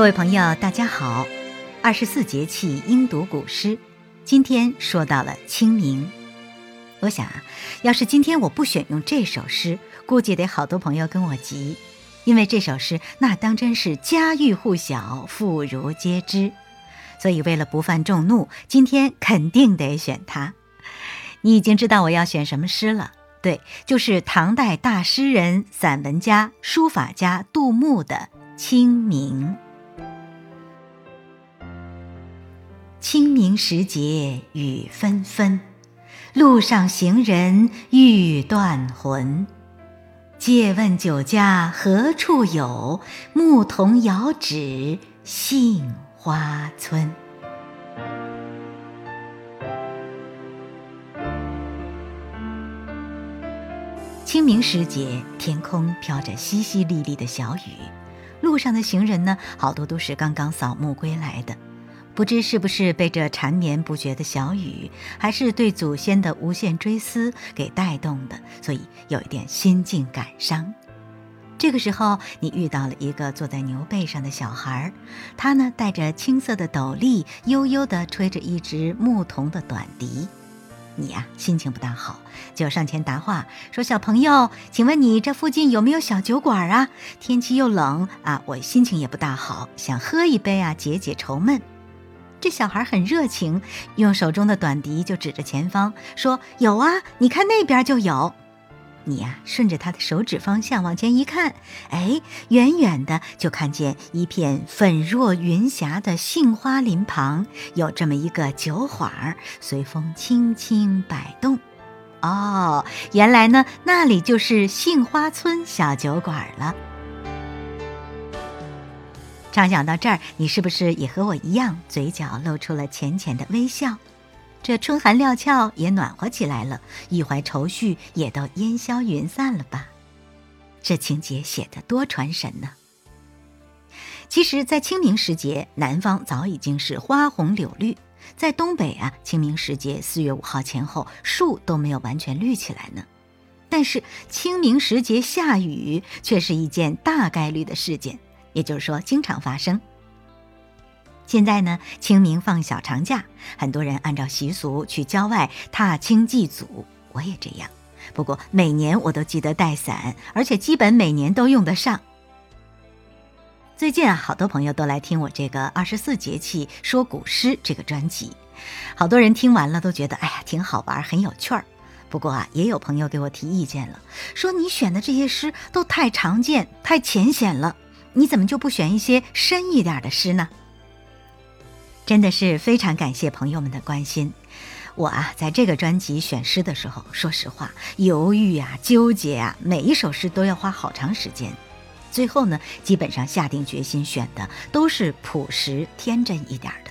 各位朋友，大家好。二十四节气应读古诗，今天说到了清明。我想啊，要是今天我不选用这首诗，估计得好多朋友跟我急，因为这首诗那当真是家喻户晓、妇孺皆知。所以为了不犯众怒，今天肯定得选它。你已经知道我要选什么诗了？对，就是唐代大诗人、散文家、书法家杜牧的《清明》。清明时节雨纷纷，路上行人欲断魂。借问酒家何处有？牧童遥指杏花村。清明时节，天空飘着淅淅沥沥的小雨，路上的行人呢，好多都是刚刚扫墓归来的。不知是不是被这缠绵不绝的小雨，还是对祖先的无限追思给带动的，所以有一点心境感伤。这个时候，你遇到了一个坐在牛背上的小孩，他呢戴着青色的斗笠，悠悠地吹着一支牧童的短笛。你呀，心情不大好，就上前答话说：“小朋友，请问你这附近有没有小酒馆啊？天气又冷啊，我心情也不大好，想喝一杯啊，解解愁闷。”这小孩很热情，用手中的短笛就指着前方说：“有啊，你看那边就有。”你呀，顺着他的手指方向往前一看，哎，远远的就看见一片粉若云霞的杏花林旁有这么一个酒馆儿，随风轻轻摆动。哦，原来呢，那里就是杏花村小酒馆了。畅想到这儿，你是不是也和我一样，嘴角露出了浅浅的微笑？这春寒料峭也暖和起来了，一怀愁绪也都烟消云散了吧？这情节写得多传神呢！其实，在清明时节，南方早已经是花红柳绿，在东北啊，清明时节四月五号前后，树都没有完全绿起来呢。但是，清明时节下雨却是一件大概率的事件。也就是说，经常发生。现在呢，清明放小长假，很多人按照习俗去郊外踏青祭祖，我也这样。不过每年我都记得带伞，而且基本每年都用得上。最近啊，好多朋友都来听我这个二十四节气说古诗这个专辑，好多人听完了都觉得，哎呀，挺好玩，很有趣儿。不过啊，也有朋友给我提意见了，说你选的这些诗都太常见、太浅显了。你怎么就不选一些深一点的诗呢？真的是非常感谢朋友们的关心。我啊，在这个专辑选诗的时候，说实话，犹豫啊，纠结啊，每一首诗都要花好长时间。最后呢，基本上下定决心选的都是朴实天真一点的。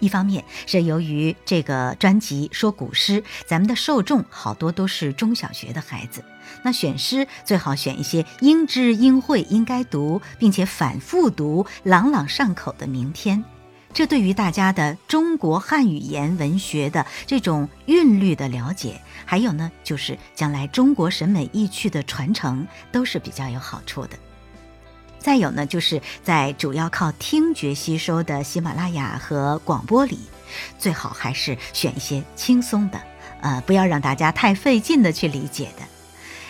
一方面是由于这个专辑说古诗，咱们的受众好多都是中小学的孩子。那选诗最好选一些应知应会、应该读，并且反复读、朗朗上口的名篇，这对于大家的中国汉语言文学的这种韵律的了解，还有呢，就是将来中国审美意趣的传承，都是比较有好处的。再有呢，就是在主要靠听觉吸收的喜马拉雅和广播里，最好还是选一些轻松的，呃，不要让大家太费劲的去理解的。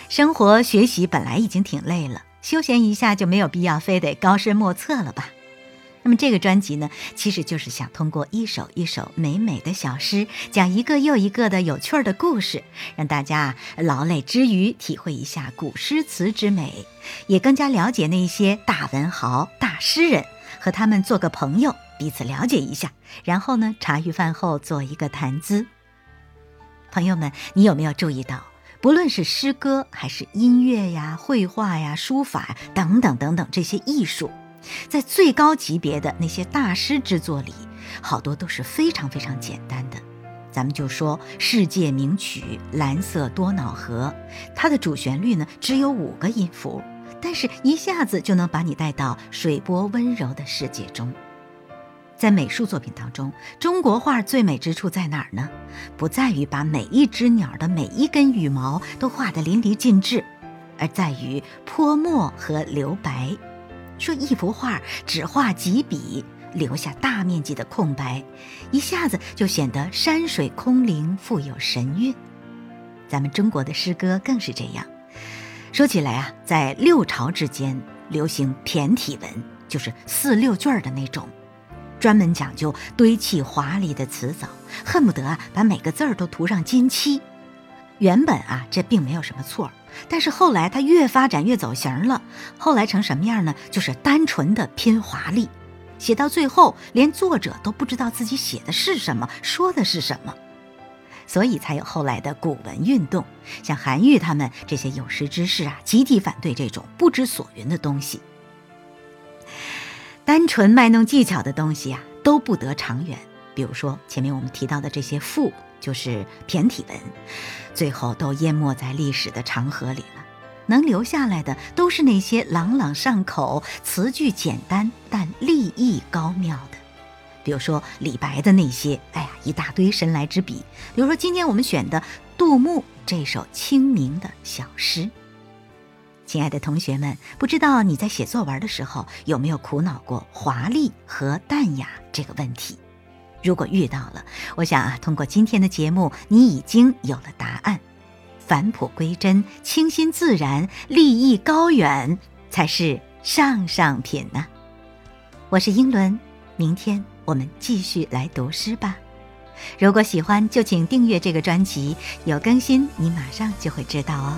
生活学习本来已经挺累了，休闲一下就没有必要非得高深莫测了吧？那么这个专辑呢，其实就是想通过一首一首美美的小诗，讲一个又一个的有趣儿的故事，让大家劳累之余体会一下古诗词之美，也更加了解那些大文豪、大诗人，和他们做个朋友，彼此了解一下，然后呢，茶余饭后做一个谈资。朋友们，你有没有注意到？不论是诗歌还是音乐呀、绘画呀、书法等等等等这些艺术，在最高级别的那些大师之作里，好多都是非常非常简单的。咱们就说世界名曲《蓝色多瑙河》，它的主旋律呢只有五个音符，但是一下子就能把你带到水波温柔的世界中。在美术作品当中，中国画最美之处在哪儿呢？不在于把每一只鸟的每一根羽毛都画得淋漓尽致，而在于泼墨和留白。说一幅画只画几笔，留下大面积的空白，一下子就显得山水空灵，富有神韵。咱们中国的诗歌更是这样。说起来啊，在六朝之间流行骈体文，就是四六句儿的那种，专门讲究堆砌华丽的词藻，恨不得啊把每个字儿都涂上金漆。原本啊这并没有什么错，但是后来它越发展越走形了。后来成什么样呢？就是单纯的拼华丽，写到最后连作者都不知道自己写的是什么，说的是什么。所以才有后来的古文运动，像韩愈他们这些有识之士啊，集体反对这种不知所云的东西。单纯卖弄技巧的东西啊，都不得长远。比如说前面我们提到的这些赋，就是骈体文，最后都淹没在历史的长河里了。能留下来的，都是那些朗朗上口、词句简单但立意高妙的。比如说李白的那些，哎呀，一大堆神来之笔。比如说今天我们选的杜牧这首清明的小诗。亲爱的同学们，不知道你在写作文的时候有没有苦恼过华丽和淡雅这个问题？如果遇到了，我想啊，通过今天的节目，你已经有了答案。返璞归真、清新自然、立意高远，才是上上品呢。我是英伦，明天。我们继续来读诗吧。如果喜欢，就请订阅这个专辑，有更新你马上就会知道哦。